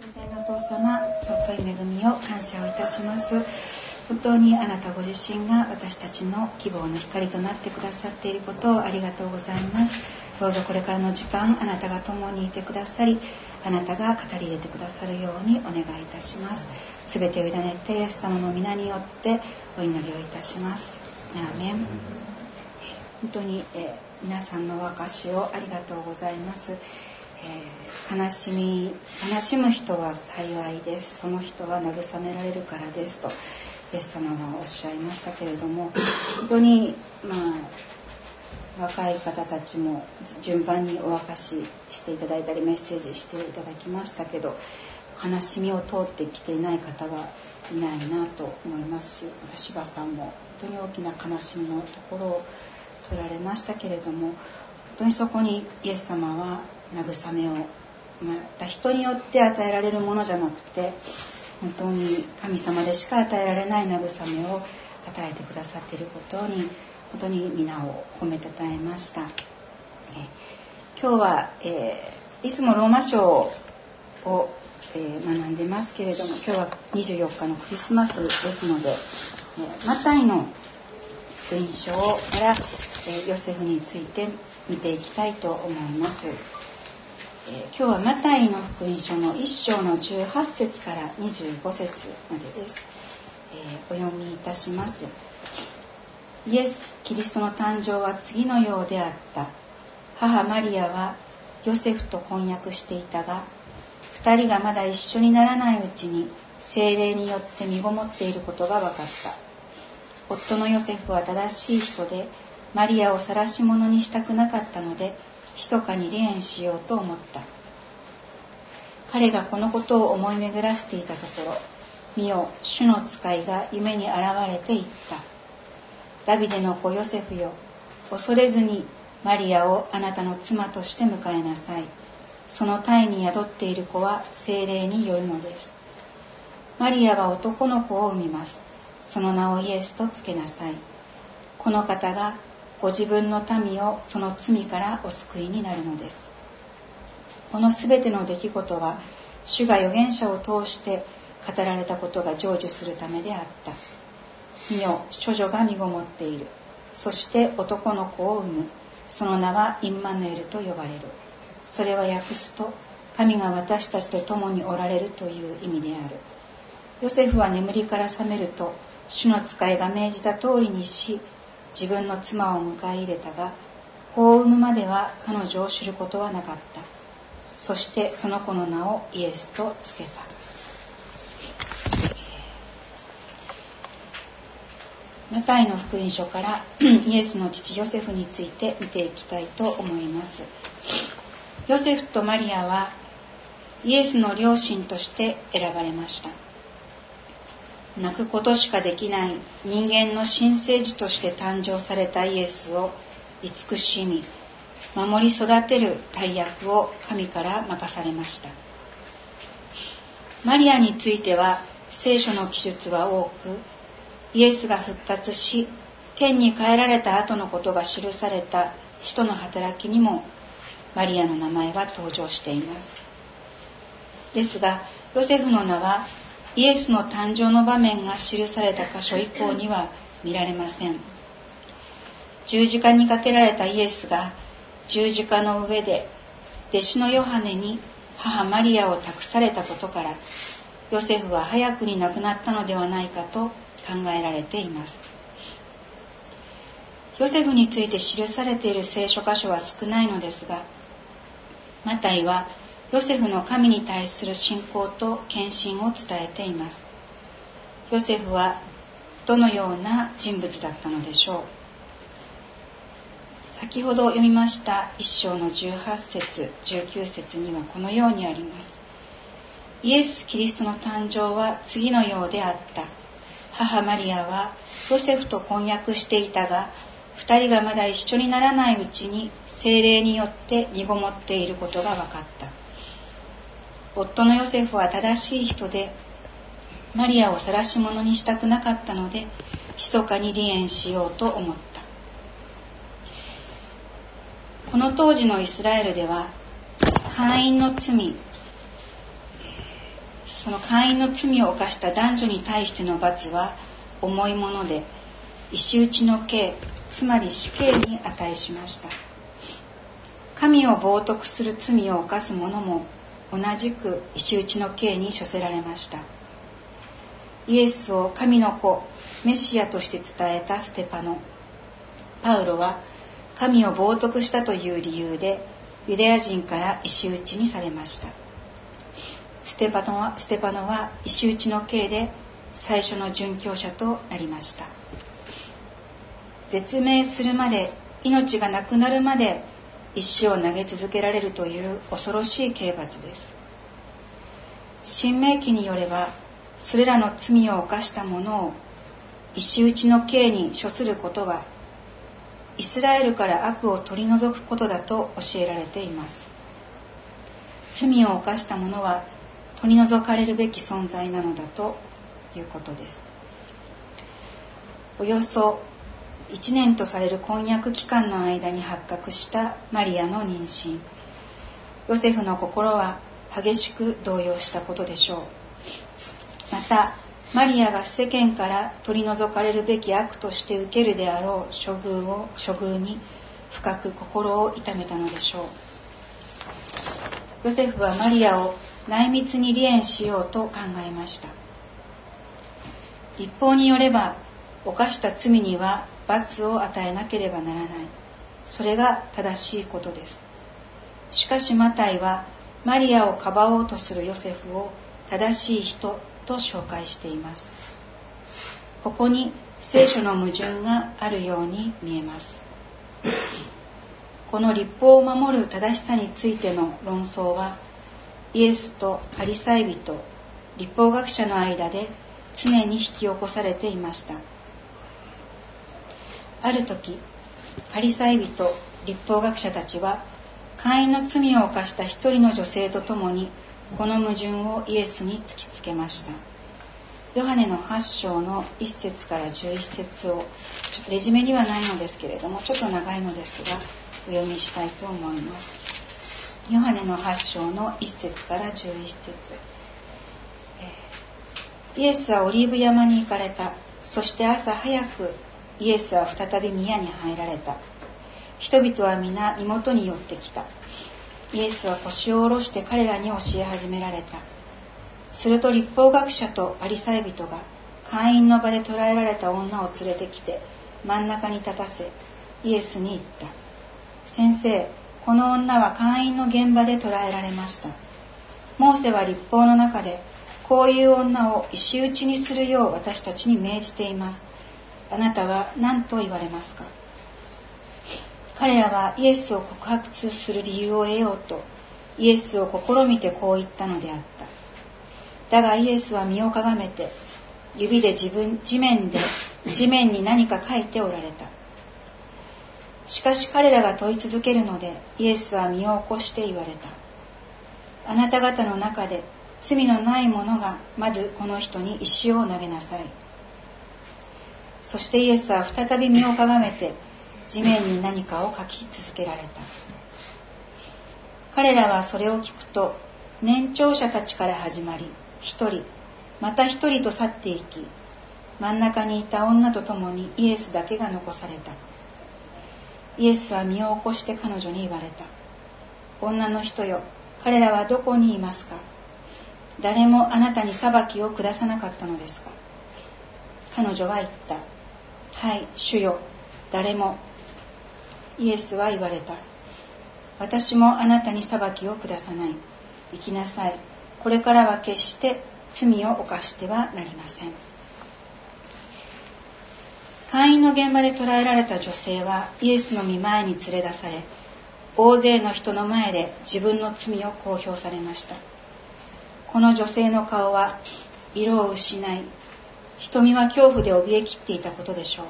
天のお父様尊い恵みを感謝をいたします本当にあなたご自身が私たちの希望の光となってくださっていることをありがとうございますどうぞこれからの時間あなたが共にいてくださりあなたが語り入れてくださるようにお願いいたします全てを委ねてイエス様の皆によってお祈りをいたしますアーメン本当に、え、皆さんのお証しをありがとうございますえー、悲しみ悲しむ人は幸いです。その人は慰められるからですとイエス様がおっしゃいましたけれども本当にまあ若い方たちも順番にお明かししていただいたりメッセージしていただきましたけど悲しみを通ってきていない方はいないなと思いますし柴さんも本当に大きな悲しみのところを取られましたけれども本当にそこにイエス様は慰めをまた人によって与えられるものじゃなくて本当に神様でしか与えられない慰めを与えてくださっていることに本当に皆を褒めたたえました、え今日は、えー、いつもローマ書を、えー、学んでますけれども今日は24日のクリスマスですので、えー、マタイの福音書から、えヨセフについて見ていきたいと思います。え今日はマタイの福音書の1章の18節から25節までです、えー、お読みいたします。イエス・キリストの誕生は次のようであった。母マリアはヨセフと婚約していたが2人がまだ一緒にならないうちに精霊によって身ごもっていることが分かった。夫のヨセフは正しい人でマリアを晒し者にしたくなかったので密かに離縁しようと思った。彼がこのことを思い巡らしていたところ見よ主の使いが夢に現れて言った。ダビデの子ヨセフよ恐れずにマリアをあなたの妻として迎えなさい。その胎に宿っている子は精霊によるのです。マリアは男の子を産みます。その名をイエスとつけなさい。この方がご自分の民をその罪からお救いになるのです。この全ての出来事は主が預言者を通して語られたことが成就するためであった。見よ処女が身ごもっている。そして男の子を産む。その名はインマヌエルと呼ばれる。それは訳すと神が私たちと共におられるという意味である。ヨセフは眠りから覚めると主の使いが命じた通りにし自分の妻を迎え入れたが子を産むまでは彼女を知ることはなかった。そしてその子の名をイエスとつけた。マタイの福音書から イエスの父ヨセフについて見ていきたいと思います。ヨセフとマリアはイエスの両親として選ばれました。泣くことしかできない人間の新生児として誕生されたイエスを慈しみ守り育てる大役を神から任されました。マリアについては聖書の記述は多くイエスが復活し天に帰られた後のことが記された使徒の働きにもマリアの名前は登場しています。ですがヨセフの名はイエスの誕生の場面が記された箇所以降には見られません。十字架にかけられたイエスが十字架の上で弟子のヨハネに母マリアを託されたことからヨセフは早くに亡くなったのではないかと考えられています。ヨセフについて記されている聖書箇所は少ないのですがマタイはヨセフの神に対する信仰と献身を伝えています。ヨセフはどのような人物だったのでしょう？先ほど読みました1章の18節19節にはこのようにあります。イエス・キリストの誕生は次のようであった。母マリアはヨセフと婚約していたが2人がまだ一緒にならないうちに精霊によって身ごもっていることが分かった。夫のヨセフは正しい人でマリアを晒し者にしたくなかったので密かに離縁しようと思った。この当時のイスラエルでは会員の罪その会員の罪を犯した男女に対しての罰は重いもので石打ちの刑つまり死刑に値しました。神を冒涜する罪を犯す者も同じく石打ちの刑に処せられました。イエスを神の子メシアとして伝えたステパノ。パウロは神を冒涜したという理由でユダヤ人から石打ちにされました。ステパノはステパノは石打ちの刑で最初の殉教者となりました。絶命するまで命がなくなるまで石を投げ続けられるという恐ろしい刑罰です。新明記によればそれらの罪を犯した者を石打ちの刑に処することはイスラエルから悪を取り除くことだと教えられています。罪を犯した者は取り除かれるべき存在なのだということです。およそ1年とされる婚約期間の間に発覚したマリアの妊娠。ヨセフの心は激しく動揺したことでしょう。またマリアが世間から取り除かれるべき悪として受けるであろう処遇を処遇に深く心を痛めたのでしょう。ヨセフはマリアを内密に離縁しようと考えました。立法によれば犯した罪には罰を与えなければならない。それが正しいことです。しかしマタイはマリアをかばおうとするヨセフを正しい人と紹介しています。ここに聖書の矛盾があるように見えます。この立法を守る正しさについての論争はイエスとパリサイ人立法学者の間で常に引き起こされていました。ある時パリサイ人立法学者たちは会員の罪を犯した一人の女性と共にこの矛盾をイエスに突きつけました。ヨハネの8章の1節から11節をちょっとレジュメにはないのですけれどもちょっと長いのですがお読みしたいと思います。ヨハネの8章の1節から11節。イエスはオリーブ山に行かれた。そして朝早くイエスは再び宮に入られた。人々は皆身元に寄ってきた。イエスは腰を下ろして彼らに教え始められた。すると立法学者とパリサイ人が会員の場で捕らえられた女を連れてきて真ん中に立たせイエスに言った。先生この女は会員の現場で捕らえられました。モーセは立法の中でこういう女を石打ちにするよう私たちに命じています。あなたは何と言われますか？彼らはイエスを告白する理由を得ようとイエスを試みてこう言ったのであった。だがイエスは身をかがめて指で自分地面で地面に何か書いておられた。しかし彼らが問い続けるのでイエスは身を起こして言われた。あなた方の中で罪のない者がまずこの人に石を投げなさい。そしてイエスは再び身をかがめて地面に何かを書き続けられた。彼らはそれを聞くと年長者たちから始まり一人また一人と去っていき真ん中にいた女と共にイエスだけが残された。イエスは身を起こして彼女に言われた。女の人よ彼らはどこにいますか？誰もあなたに裁きを下さなかったのですか？彼女は言った。はい主よ誰もイエスは言われた。私もあなたに裁きを下さない。行きなさい。これからは決して罪を犯してはなりません。会員の現場で捕らえられた女性はイエスの御前に連れ出され大勢の人の前で自分の罪を公表されました。この女性の顔は色を失い瞳は恐怖で怯えきっていたことでしょう。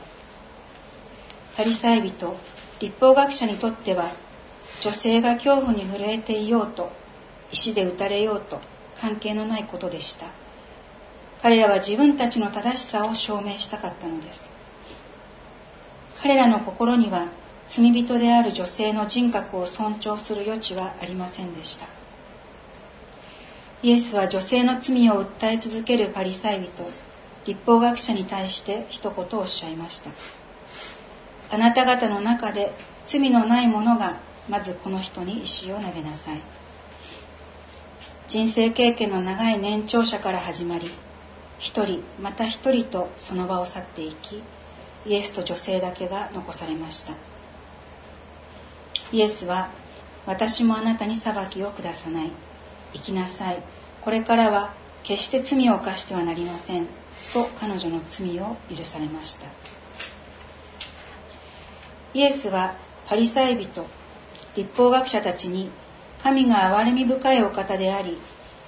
パリサイ人立法学者にとっては女性が恐怖に震えていようと石で打たれようと関係のないことでした。彼らは自分たちの正しさを証明したかったのです。彼らの心には罪人である女性の人格を尊重する余地はありませんでした。イエスは女性の罪を訴え続けるパリサイ人立法学者に対して一言おっしゃいました。あなた方の中で罪のない者がまずこの人に石を投げなさい。人生経験の長い年長者から始まり一人また一人とその場を去っていきイエスと女性だけが残されました。イエスは私もあなたに裁きを下さない。行きなさい。これからは決して罪を犯してはなりません。と彼女の罪を許されました。イエスはパリサイ人立法学者たちに神が憐れみ深いお方であり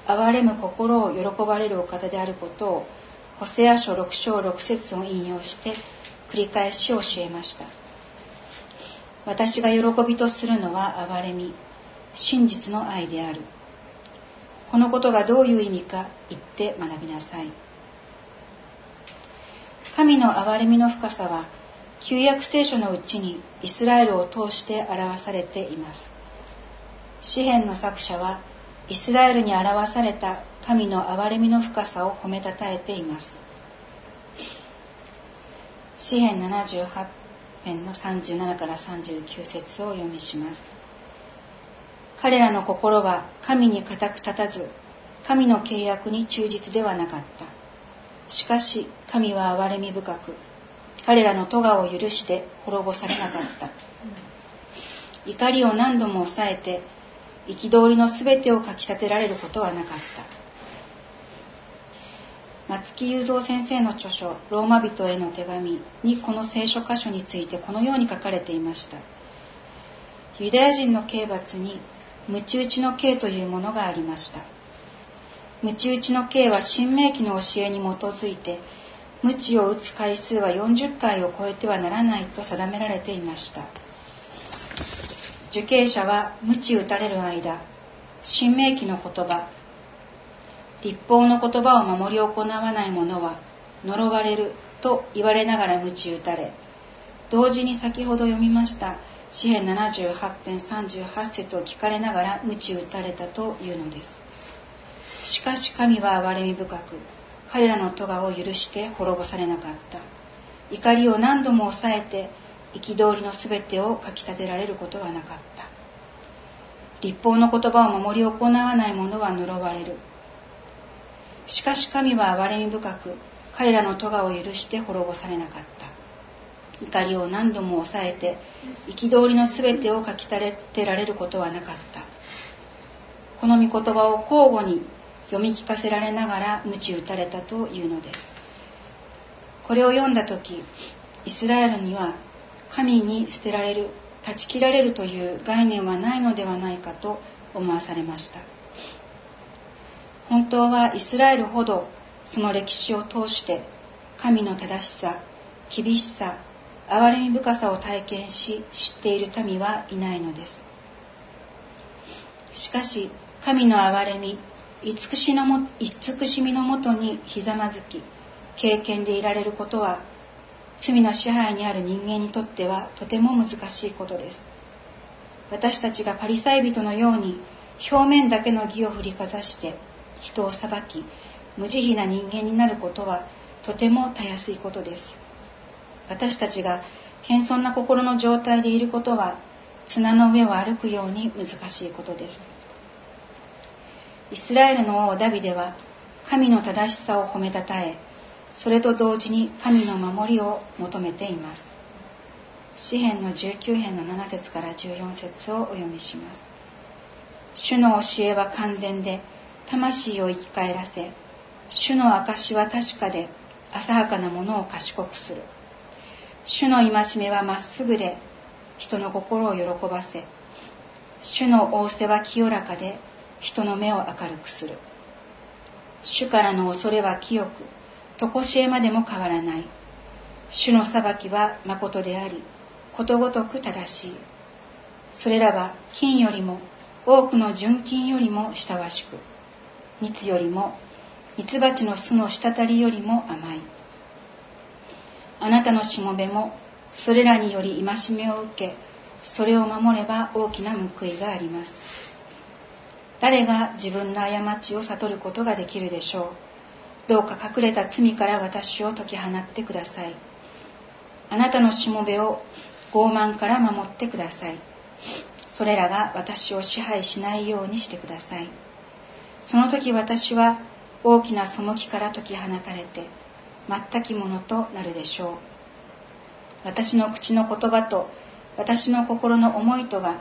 憐れむ心を喜ばれるお方であることをホセア書6章6節を引用して繰り返し教えました。私が喜びとするのは憐れみ真実の愛である。このことがどういう意味か言って学びなさい。神の憐れみの深さは旧約聖書のうちにイスラエルを通して表されています。詩篇の作者はイスラエルに表された神の憐れみの深さを褒めたたえています。詩篇78編の37から39節をお読みします。彼らの心は神に固く立たず神の契約に忠実ではなかった。しかし神は憐れみ深く彼らの咎を許して滅ぼされなかった。怒りを何度も抑えて憤りのすべてをかきたてられることはなかった。松木雄三先生の著書「ローマ人への手紙」にこの聖書箇所についてこのように書かれていました。ユダヤ人の刑罰に鞭打ちの刑というものがありました。鞭打ちの刑は新明記の教えに基づいて鞭を打つ回数は40回を超えてはならないと定められていました。受刑者は鞭打たれる間新明記の言葉立法の言葉を守り行わない者は呪われると言われながら鞭打たれ同時に先ほど読みました詩篇78編38節を聞かれながら鞭打たれたというのです。しかし神は憐れみ深く彼らの咎を許して滅ぼされなかった。怒りを何度も抑えて憤りのすべてをかきたてられることはなかった。立法の言葉を守り行わない者は呪われる。しかし神は憐れみ深く彼らの咎を許して滅ぼされなかった。怒りを何度も抑えて憤りのすべてをかきたてられることはなかった。この御言葉を交互に読み聞かせられながら鞭打たれたというのです。これを読んだ時イスラエルには神に捨てられる断ち切られるという概念はないのではないかと思わされました。本当はイスラエルほどその歴史を通して神の正しさ厳しさ憐れみ深さを体験し知っている民はいないのです。しかし神の憐れみ慈しのも慈しみのもとにひざまずき経験でいられることは罪の支配にある人間にとってはとても難しいことです。私たちがパリサイ人のように表面だけの義を振りかざして人を裁き無慈悲な人間になることはとてもたやすいことです。私たちが謙遜な心の状態でいることは砂の上を歩くように難しいことです。イスラエルの王ダビデは神の正しさを褒めたたえそれと同時に神の守りを求めています。詩篇の19編の7節から14節をお読みします。主の教えは完全で魂を生き返らせ主の証は確かで浅はかなものを賢くする。主の戒めはまっすぐで人の心を喜ばせ主の仰せは清らかで人の目を明るくする。主からの恐れは清く常しえまでも変わらない。主の裁きは誠でありことごとく正しい。それらは金よりも多くの純金よりも親しく蜜よりも蜜蜂の巣の滴りよりも甘い。あなたのしもべもそれらにより戒めを受けそれを守れば大きな報いがあります。誰が自分の過ちを悟ることができるでしょう。どうか隠れた罪から私を解き放ってください。あなたのしもべを傲慢から守ってください。それらが私を支配しないようにしてください。その時私は大きな背きから解き放たれて全きものとなるでしょう。私の口の言葉と私の心の思いとが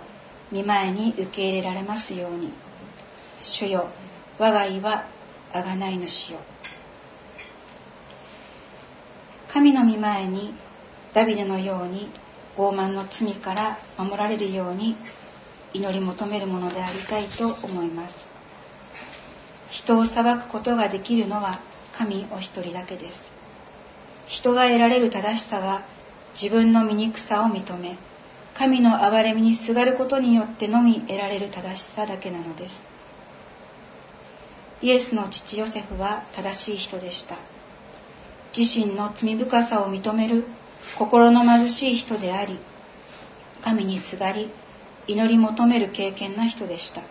見前に受け入れられますように。主よ我が意は贖い主よ。神の御前にダビデのように傲慢の罪から守られるように祈り求めるものでありたいと思います。人を裁くことができるのは神お一人だけです。人が得られる正しさは自分の醜さを認め神の憐れみにすがることによってのみ得られる正しさだけなのです。イエスの父ヨセフは正しい人でした。自身の罪深さを認める心の貧しい人であり神にすがり祈り求める経験な人でした。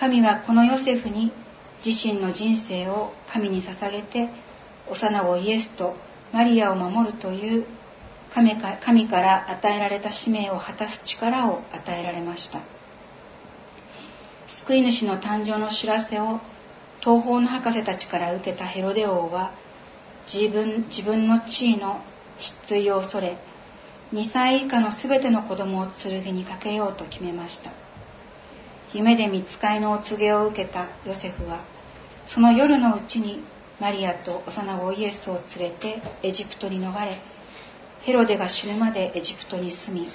神はこのヨセフに自身の人生を神に捧げて幼子イエスとマリアを守るという神から与えられた使命を果たす力を与えられました。救い主の誕生の知らせを東方の博士たちから受けたヘロデ王は自分自分の地位の失墜を恐れ2歳以下の全ての子供を剣にかけようと決めました。夢で見つかいのお告げを受けたヨセフはその夜のうちにマリアと幼子イエスを連れてエジプトに逃れヘロデが死ぬまでエジプトに住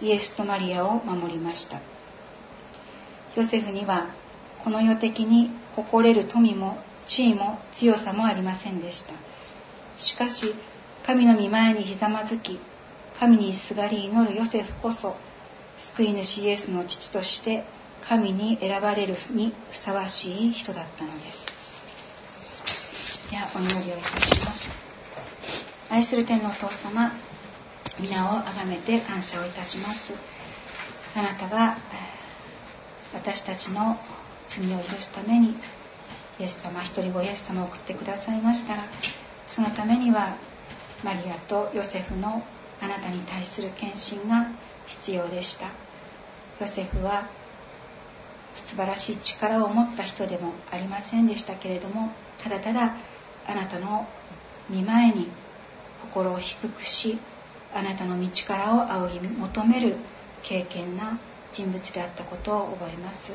みイエスとマリアを守りました。ヨセフにはこの世的に誇れる富も地位も強さもありませんでした。しかし神の御前にひざまずき神にすがり祈るヨセフこそ救い主イエスの父として神に選ばれるにふさわしい人だったのです。ではお祈りをいたします。愛する天のお父様皆をあがめて感謝をいたします。あなたが私たちの罪を許すためにイエス様一人子イエス様を送ってくださいましたらそのためにはマリアとヨセフのあなたに対する献身が必要でした。ヨセフは素晴らしい力を持った人でもありませんでしたけれどもただただあなたの見前に心を低くしあなたの道からを仰ぎ求める敬虔な人物であったことを覚えます。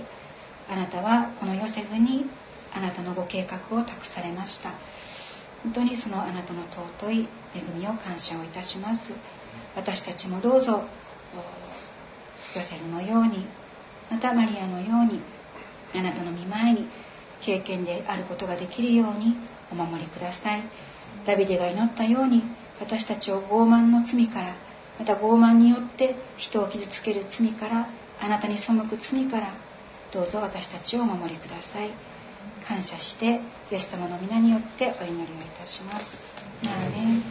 あなたはこのヨセフにあなたのご計画を託されました。本当にそのあなたの尊い恵みを感謝をいたします。私たちもどうぞヨセフのようにまたマリアのようにあなたの見前に経験であることができるようにお守りください。ダビデが祈ったように私たちを傲慢の罪からまた傲慢によって人を傷つける罪からあなたに背く罪からどうぞ私たちをお守りください感謝してイエス様の皆によってお祈りをいたします。アー